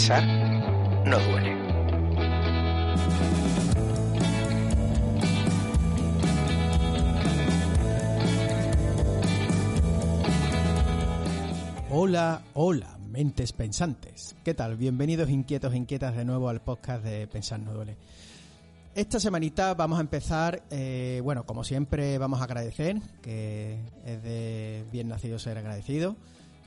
Pensar no duele. Hola, hola, mentes pensantes. ¿Qué tal? Bienvenidos inquietos inquietas de nuevo al podcast de Pensar no duele. Esta semanita vamos a empezar, eh, bueno, como siempre vamos a agradecer, que es de bien nacido ser agradecido.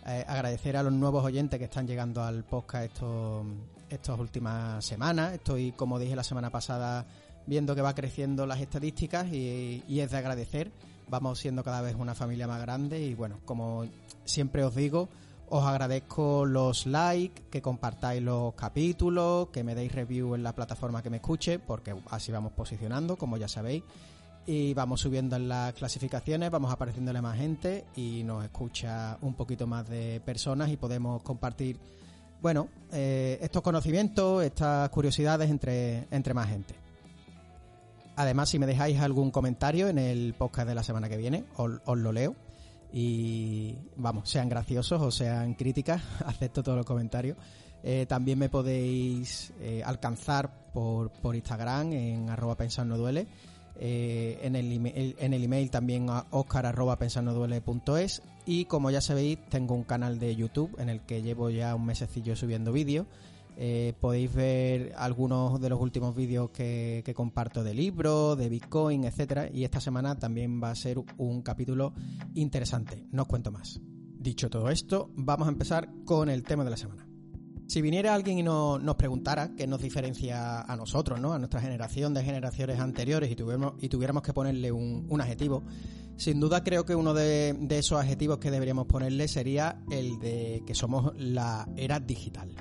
Eh, agradecer a los nuevos oyentes que están llegando al podcast estos, estas últimas semanas. Estoy, como dije la semana pasada, viendo que va creciendo las estadísticas y, y es de agradecer. Vamos siendo cada vez una familia más grande y bueno, como siempre os digo, os agradezco los likes, que compartáis los capítulos, que me deis review en la plataforma que me escuche, porque así vamos posicionando, como ya sabéis y vamos subiendo en las clasificaciones, vamos apareciéndole más gente y nos escucha un poquito más de personas y podemos compartir, bueno, eh, estos conocimientos, estas curiosidades entre, entre más gente. Además, si me dejáis algún comentario en el podcast de la semana que viene, os, lo leo. Y vamos, sean graciosos o sean críticas, acepto todos los comentarios. Eh, también me podéis eh, alcanzar por, por Instagram en arroba pensar no duele eh, en, el email, en el email también a oscar.pensarnoduele.es y como ya sabéis tengo un canal de YouTube en el que llevo ya un mesecillo subiendo vídeos eh, podéis ver algunos de los últimos vídeos que, que, comparto de libros, de Bitcoin, etcétera. Y esta semana también va a ser un capítulo interesante. No os cuento más. Dicho todo esto, vamos a empezar con el tema de la semana. Si viniera alguien y no, nos preguntara qué nos diferencia a nosotros, ¿no? A nuestra generación de generaciones anteriores y tuviéramos, que ponerle un, adjetivo, sin duda creo que uno de, de, esos adjetivos que deberíamos ponerle sería el de que somos la era digital.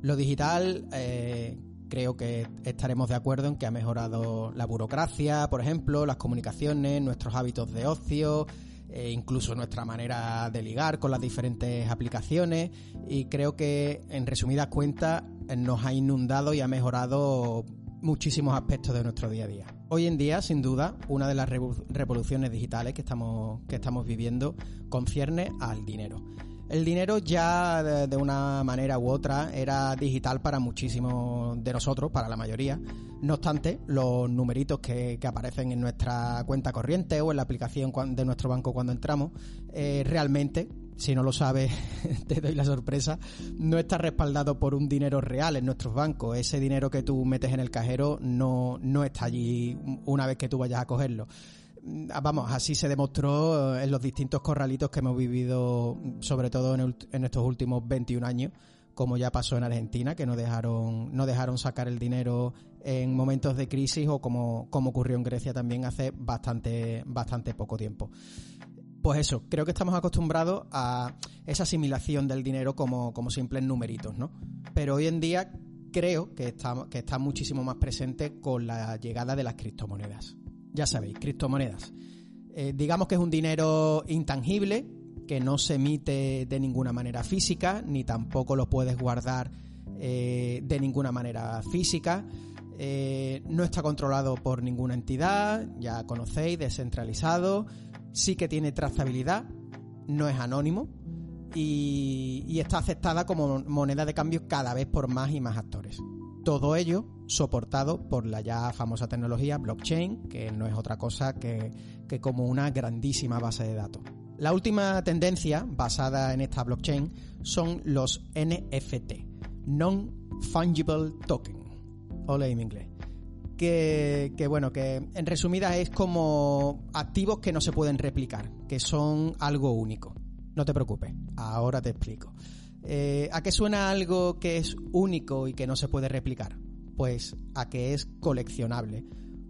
Lo digital eh, creo que estaremos de acuerdo en que ha mejorado la burocracia, por ejemplo, las comunicaciones, nuestros hábitos de ocio, e incluso nuestra manera de ligar con las diferentes aplicaciones y creo que en resumidas cuentas nos ha inundado y ha mejorado muchísimos aspectos de nuestro día a día. Hoy en día, sin duda, una de las revoluciones digitales que estamos, que estamos viviendo concierne al dinero. El dinero ya de, una manera u otra era digital para muchísimos de nosotros, para la mayoría. No obstante, los numeritos que, que aparecen en nuestra cuenta corriente o en la aplicación de nuestro banco cuando entramos, eh, realmente si no lo sabes, te doy la sorpresa, no está respaldado por un dinero real en nuestros bancos. Ese dinero que tú metes en el cajero no, no está allí una vez que tú vayas a cogerlo. Vamos, así se demostró en los distintos corralitos que hemos vivido, sobre todo en, el, en estos últimos 21 años, como ya pasó en Argentina, que no dejaron, no dejaron sacar el dinero en momentos de crisis o como, como ocurrió en Grecia también hace bastante, bastante poco tiempo. Pues eso, creo que estamos acostumbrados a esa asimilación del dinero como, como simples numeritos, ¿no? Pero hoy en día creo que está, que está muchísimo más presente con la llegada de las criptomonedas. Ya sabéis, criptomonedas. Eh, digamos que es un dinero intangible que no se emite de ninguna manera física, ni tampoco lo puedes guardar eh, de ninguna manera física. Eh, no está controlado por ninguna entidad, ya conocéis, descentralizado sí que tiene trazabilidad, no es anónimo y, y, está aceptada como moneda de cambio cada vez por más y más actores. Todo ello soportado por la ya famosa tecnología blockchain, que no es otra cosa que, como una grandísima base de datos. La última tendencia basada en esta blockchain son los NFT, Non-Fungible Token, o en inglés que, que, bueno, que en resumidas es como activos que no se pueden replicar, que son algo único. No te preocupes, ahora te explico. Eh, ¿A qué suena algo que es único y que no se puede replicar? Pues a que es coleccionable.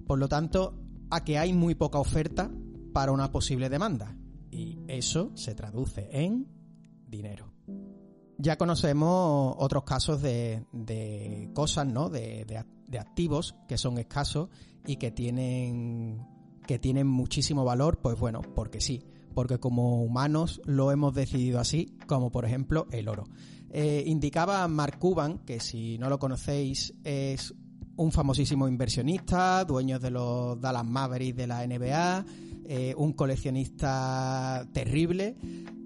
Por lo tanto, a que hay muy poca oferta para una posible demanda. Y eso se traduce en dinero. Ya conocemos otros casos de, de cosas, ¿no? De, de, de, activos que son escasos y que tienen, que tienen muchísimo valor, pues bueno, porque sí, porque como humanos lo hemos decidido así, como por ejemplo el oro. Eh, indicaba Mark Cuban, que si no lo conocéis es un famosísimo inversionista, dueño de los Dallas Mavericks de la NBA, eh, un coleccionista terrible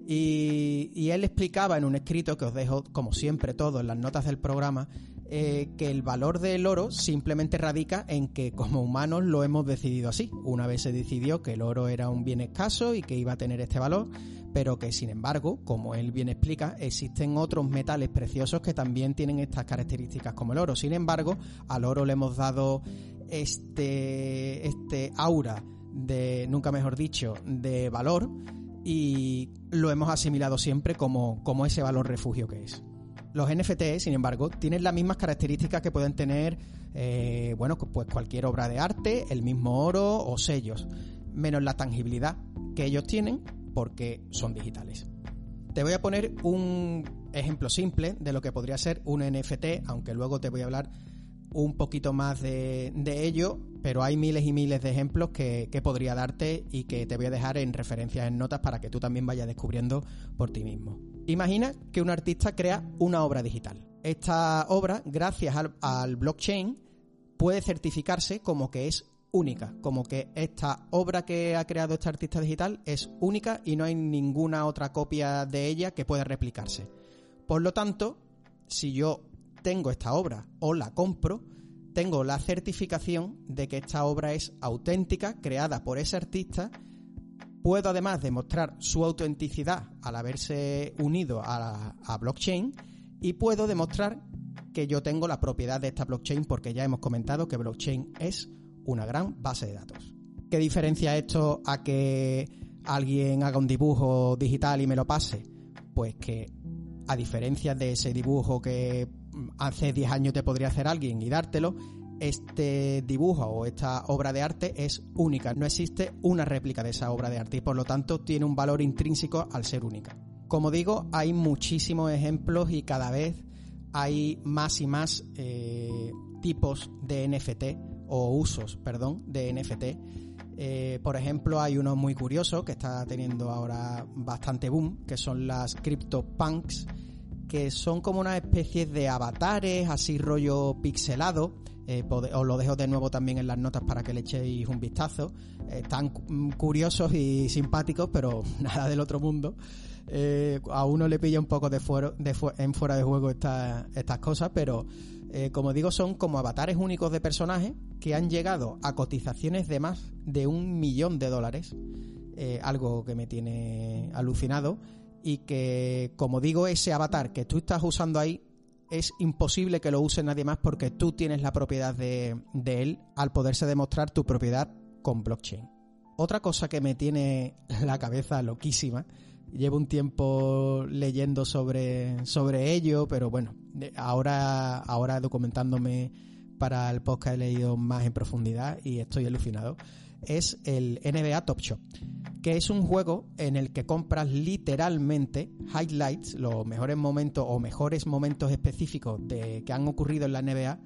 Y, él explicaba en un escrito que os dejo, como siempre, todo en las notas del programa, eh, que el valor del oro simplemente radica en que como humanos lo hemos decidido así. Una vez se decidió que el oro era un bien escaso y que iba a tener este valor, pero que sin embargo, como él bien explica, existen otros metales preciosos que también tienen estas características como el oro. Sin embargo, al oro le hemos dado este, este aura de, nunca mejor dicho, de valor y lo hemos asimilado siempre como, como ese valor refugio que es. Los NFT, sin embargo, tienen las mismas características que pueden tener, eh, bueno, pues cualquier obra de arte, el mismo oro o sellos, menos la tangibilidad que ellos tienen porque son digitales. Te voy a poner un ejemplo simple de lo que podría ser un NFT, aunque luego te voy a hablar un poquito más de, ello, pero hay miles y miles de ejemplos que, podría darte y que te voy a dejar en referencias en notas para que tú también vayas descubriendo por ti mismo. Imagina que un artista crea una obra digital. Esta obra, gracias al, blockchain, puede certificarse como que es única, como que esta obra que ha creado este artista digital es única y no hay ninguna otra copia de ella que pueda replicarse. Por lo tanto, si yo tengo esta obra o la compro, tengo la certificación de que esta obra es auténtica, creada por ese artista. Puedo además demostrar su autenticidad al haberse unido a, blockchain y puedo demostrar que yo tengo la propiedad de esta blockchain porque ya hemos comentado que blockchain es una gran base de datos. ¿Qué diferencia esto a que alguien haga un dibujo digital y me lo pase? Pues que a diferencia de ese dibujo que hace 10 años te podría hacer alguien y dártelo, este dibujo o esta obra de arte es única. No existe una réplica de esa obra de arte y por lo tanto tiene un valor intrínseco al ser única. Como digo, hay muchísimos ejemplos y cada vez hay más y más eh, tipos de NFT o usos, perdón, de NFT. Eh, por ejemplo, hay uno muy curioso que está teniendo ahora bastante boom, que son las CryptoPunks que son como una especie de avatares, así rollo pixelado. Eh, os lo dejo de nuevo también en las notas para que le echéis un vistazo. están curiosos y simpáticos, pero nada del otro mundo. Eh, a uno le pilla un poco de, en fuera de juego estas cosas, pero eh, como digo, son como avatares únicos de personajes que han llegado a cotizaciones de más de un millón de dólares. algo que me tiene alucinado y que, como digo, ese avatar que tú estás usando ahí es imposible que lo use nadie más porque tú tienes la propiedad de, él al poderse demostrar tu propiedad con blockchain. Otra cosa que me tiene la cabeza loquísima, llevo un tiempo leyendo sobre, sobre ello, pero bueno, ahora, ahora documentándome para el podcast he leído más en profundidad y estoy alucinado, es el NBA Top Shop que es un juego en el que compras literalmente highlights, los mejores momentos o mejores momentos específicos de, que han ocurrido en la NBA,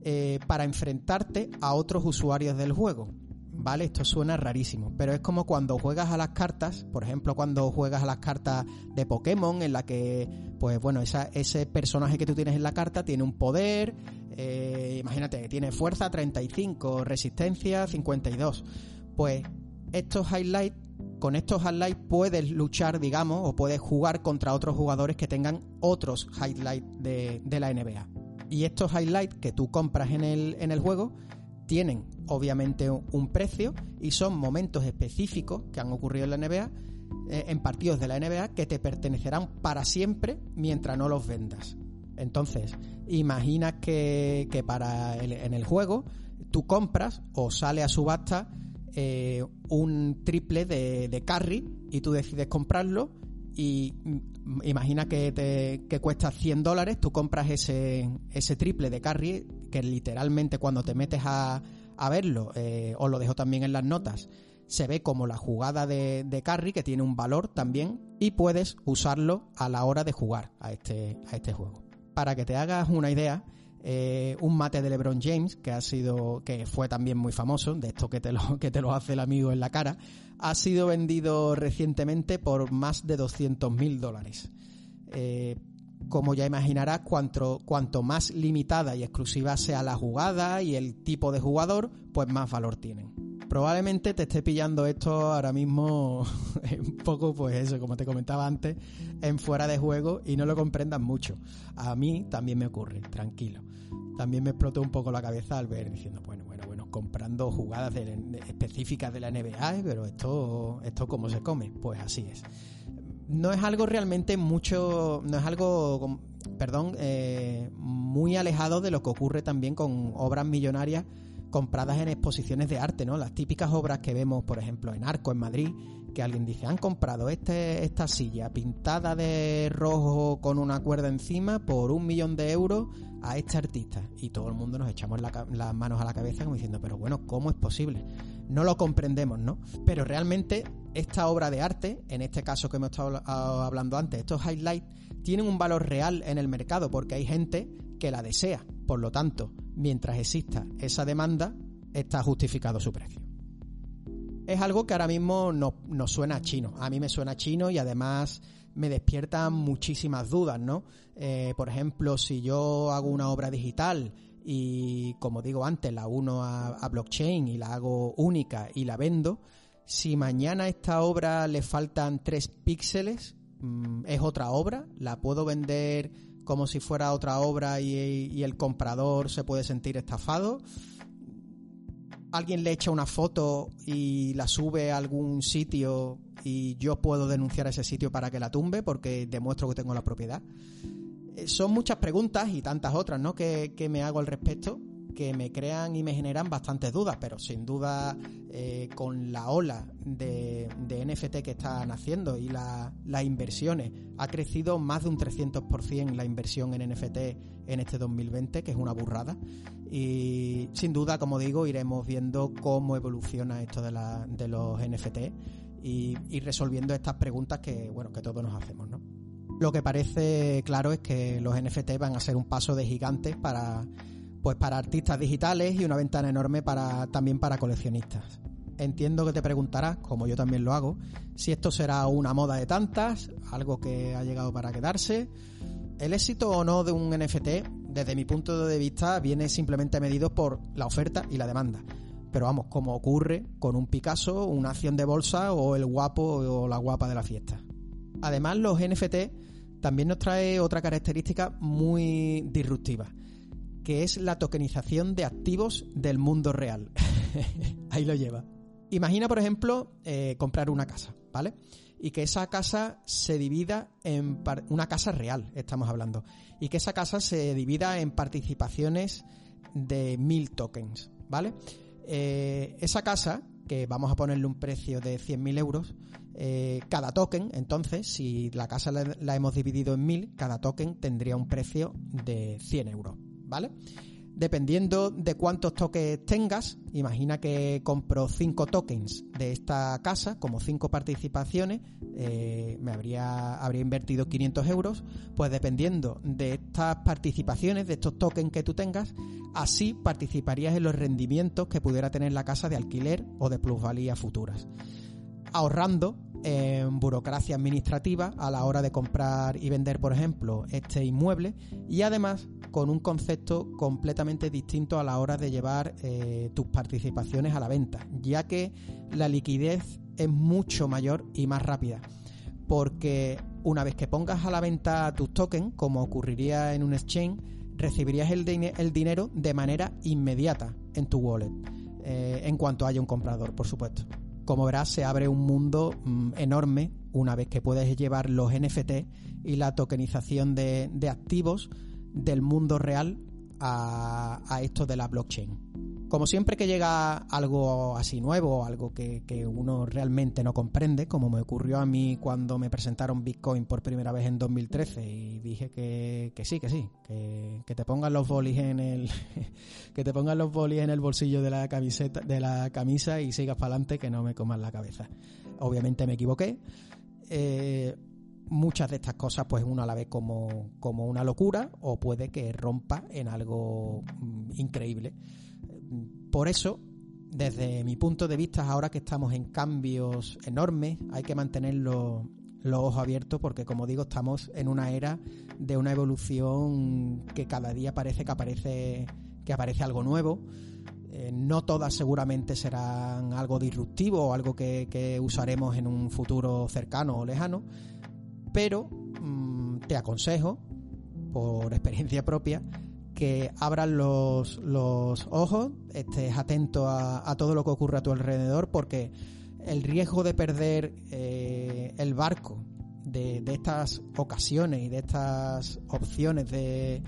eh, para enfrentarte a otros usuarios del juego. ¿Vale? Esto suena rarísimo, pero es como cuando juegas a las cartas, por ejemplo, cuando juegas a las cartas de Pokémon, en la que, pues bueno, ese personaje que tú tienes en la carta tiene un poder, eh, imagínate, tiene fuerza 35, resistencia 52. Pues estos highlights con estos highlights puedes luchar, digamos, o puedes jugar contra otros jugadores que tengan otros highlights de, la NBA. Y estos highlights que tú compras en el, en el juego tienen obviamente un precio y son momentos específicos que han ocurrido en la NBA, eh, en partidos de la NBA, que te pertenecerán para siempre mientras no los vendas. Entonces, imagina que, que para en el juego tú compras o sale a subasta eh, un triple de, de, carry y tú decides comprarlo y imagina que, te, cuesta 100 dólares, tú compras ese, ese triple de carry que literalmente cuando te metes a, a verlo, eh, os lo dejo también en las notas, se ve como la jugada de, de, carry que tiene un valor también y puedes usarlo a la hora de jugar a este, a este juego. Para que te hagas una idea, eh, un mate de LeBron James, que ha sido, que fue también muy famoso, de esto que te lo, que te lo hace el amigo en la cara, ha sido vendido recientemente por más de 200 mil dólares. Eh, como ya imaginarás, cuanto, cuanto más limitada y exclusiva sea la jugada y el tipo de jugador, pues más valor tienen. Probablemente te esté pillando esto ahora mismo un poco, pues eso, como te comentaba antes, en fuera de juego y no lo comprendas mucho. A mí también me ocurre, tranquilo. También me explotó un poco la cabeza al ver diciendo, bueno, bueno, bueno, comprando jugadas específicas de la NBA, pero esto, esto cómo se come. Pues así es. No es algo realmente mucho, no es algo, perdón, eh, muy alejado de lo que ocurre también con obras millonarias compradas en exposiciones de arte, ¿no? Las típicas obras que vemos, por ejemplo, en Arco, en Madrid, que alguien dice, han comprado este, esta silla pintada de rojo con una cuerda encima por un millón de euros a este artista. Y todo el mundo nos echamos las manos a la cabeza como diciendo, pero bueno, ¿cómo es posible? No lo comprendemos, ¿no? Pero realmente esta obra de arte, en este caso que hemos estado hablando antes, estos highlights, tienen un valor real en el mercado porque hay gente que la desea. Por lo tanto, mientras exista esa demanda, está justificado su precio. Es algo que ahora mismo nos no suena chino. A mí me suena chino y además me despierta muchísimas dudas, ¿no? Eh, por ejemplo, si yo hago una obra digital y, como digo antes, la uno a, blockchain y la hago única y la vendo, si mañana a esta obra le faltan tres píxeles, mm, es otra obra, la puedo vender como si fuera otra obra y, el comprador se puede sentir estafado. Alguien le echa una foto y la sube a algún sitio y yo puedo denunciar a ese sitio para que la tumbe porque demuestro que tengo la propiedad. Eh, son muchas preguntas y tantas otras ¿no? que, que me hago al respecto que me crean y me generan bastantes dudas, pero sin duda eh, con la ola de, NFT que están haciendo y las inversiones, ha crecido más de un 300% la inversión en NFT en este 2020, que es una burrada. Y sin duda, como digo, iremos viendo cómo evoluciona esto de, los NFT y, y resolviendo estas preguntas que, bueno, que todos nos hacemos, ¿no? Lo que parece claro es que los NFT van a ser un paso de gigantes para pues para artistas digitales y una ventana enorme para también para coleccionistas. Entiendo que te preguntarás, como yo también lo hago, si esto será una moda de tantas, algo que ha llegado para quedarse. El éxito o no de un NFT, desde mi punto de vista, viene simplemente medido por la oferta y la demanda. Pero vamos, como ocurre con un Picasso, una acción de bolsa o el guapo o la guapa de la fiesta. Además, los NFT también nos trae otra característica muy disruptiva que es la tokenización de activos del mundo real. Ahí lo lleva. Imagina, por ejemplo, eh, comprar una casa, ¿vale? Y que esa casa se divida en una casa real, estamos hablando, y que esa casa se divida en participaciones de mil tokens, ¿vale? Eh, esa casa, que vamos a ponerle un precio de 100.000 euros, eh, cada token, entonces, si la casa la, la, hemos dividido en mil, cada token tendría un precio de 100 euros, ¿vale? Dependiendo de cuántos tokens tengas, imagina que compro 5 tokens de esta casa, como 5 participaciones, eh, me habría, habría invertido 500 euros, pues dependiendo de estas participaciones, de estos tokens que tú tengas, así participarías en los rendimientos que pudiera tener la casa de alquiler o de plusvalía futuras, ahorrando en burocracia administrativa a la hora de comprar y vender, por ejemplo, este inmueble y además con un concepto completamente distinto a la hora de llevar eh, tus participaciones a la venta, ya que la liquidez es mucho mayor y más rápida. Porque una vez que pongas a la venta tus tokens, como ocurriría en un exchange, recibirías el, dinero de manera inmediata en tu wallet, eh, en cuanto haya un comprador, por supuesto como verás, se abre un mundo mm, enorme una vez que puedes llevar los NFT y la tokenización de, activos del mundo real a, a, esto de la blockchain. Como siempre que llega algo así nuevo, algo que, uno realmente no comprende, como me ocurrió a mí cuando me presentaron Bitcoin por primera vez en 2013 y dije que, sí, que sí, que, te pongan los bolis en el que te pongan los bolis en el bolsillo de la camiseta de la camisa y sigas para adelante que no me comas la cabeza. Obviamente me equivoqué. Eh, muchas de estas cosas pues uno la ve como, como una locura o puede que rompa en algo mm, increíble. Por eso, desde mi punto de vista, ahora que estamos en cambios enormes, hay que mantener los, ojos abiertos porque, como digo, estamos en una era de una evolución que cada día parece que aparece, que aparece algo nuevo. Eh, no todas seguramente serán algo disruptivo o algo que, usaremos en un futuro cercano o lejano, pero mm, te aconsejo, por experiencia propia, que abras los, ojos, estés atento a, todo lo que ocurre a tu alrededor, porque el riesgo de perder eh, el barco de, estas ocasiones y de estas opciones de,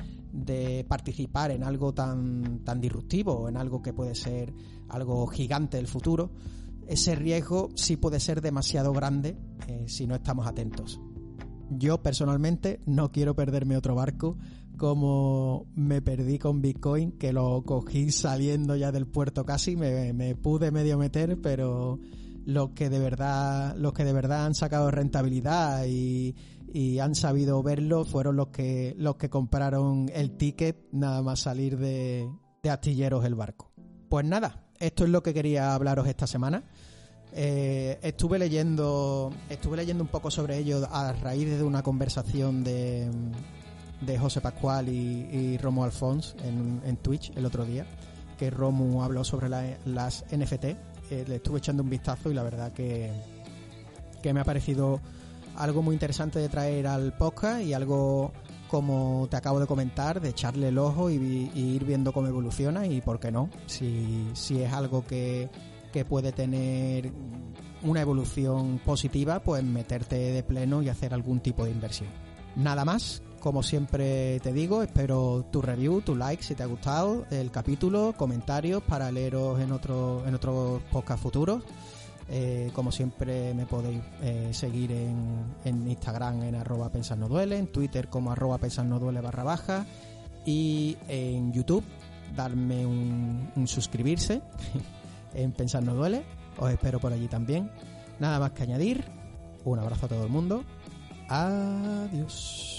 participar en algo tan, tan disruptivo, en algo que puede ser algo gigante del futuro, ese riesgo sí puede ser demasiado grande eh, si no estamos atentos. Yo personalmente no quiero perderme otro barco como me perdí con Bitcoin, que lo cogí saliendo ya del puerto casi, me, pude medio meter, pero los que de verdad, los que de verdad han sacado rentabilidad y, han sabido verlo fueron los que, los que compraron el ticket nada más salir de, de astilleros el barco. Pues nada, esto es lo que quería hablaros esta semana. Eh, estuve leyendo estuve leyendo un poco sobre ello a raíz de una conversación de, de José Pascual y, Romo Alfons en, en, Twitch el otro día que Romo habló sobre las NFT eh, le estuve echando un vistazo y la verdad que, que me ha parecido algo muy interesante de traer al podcast y algo como te acabo de comentar, de echarle el ojo y, ir viendo cómo evoluciona y por qué no, si, si es algo que, que puede tener una evolución positiva, pues meterte de pleno y hacer algún tipo de inversión. Nada más, como siempre te digo, espero tu review, tu like si te ha gustado el capítulo, comentarios para leeros en otro en otros podcast futuros. Eh, como siempre me podéis eh, seguir en, en, Instagram en arroba pensar en Twitter como arroba pensar barra baja y en YouTube darme un suscribirse en Pensar No Duele. Os espero por allí también. Nada más que añadir. Un abrazo a todo el mundo. Adiós.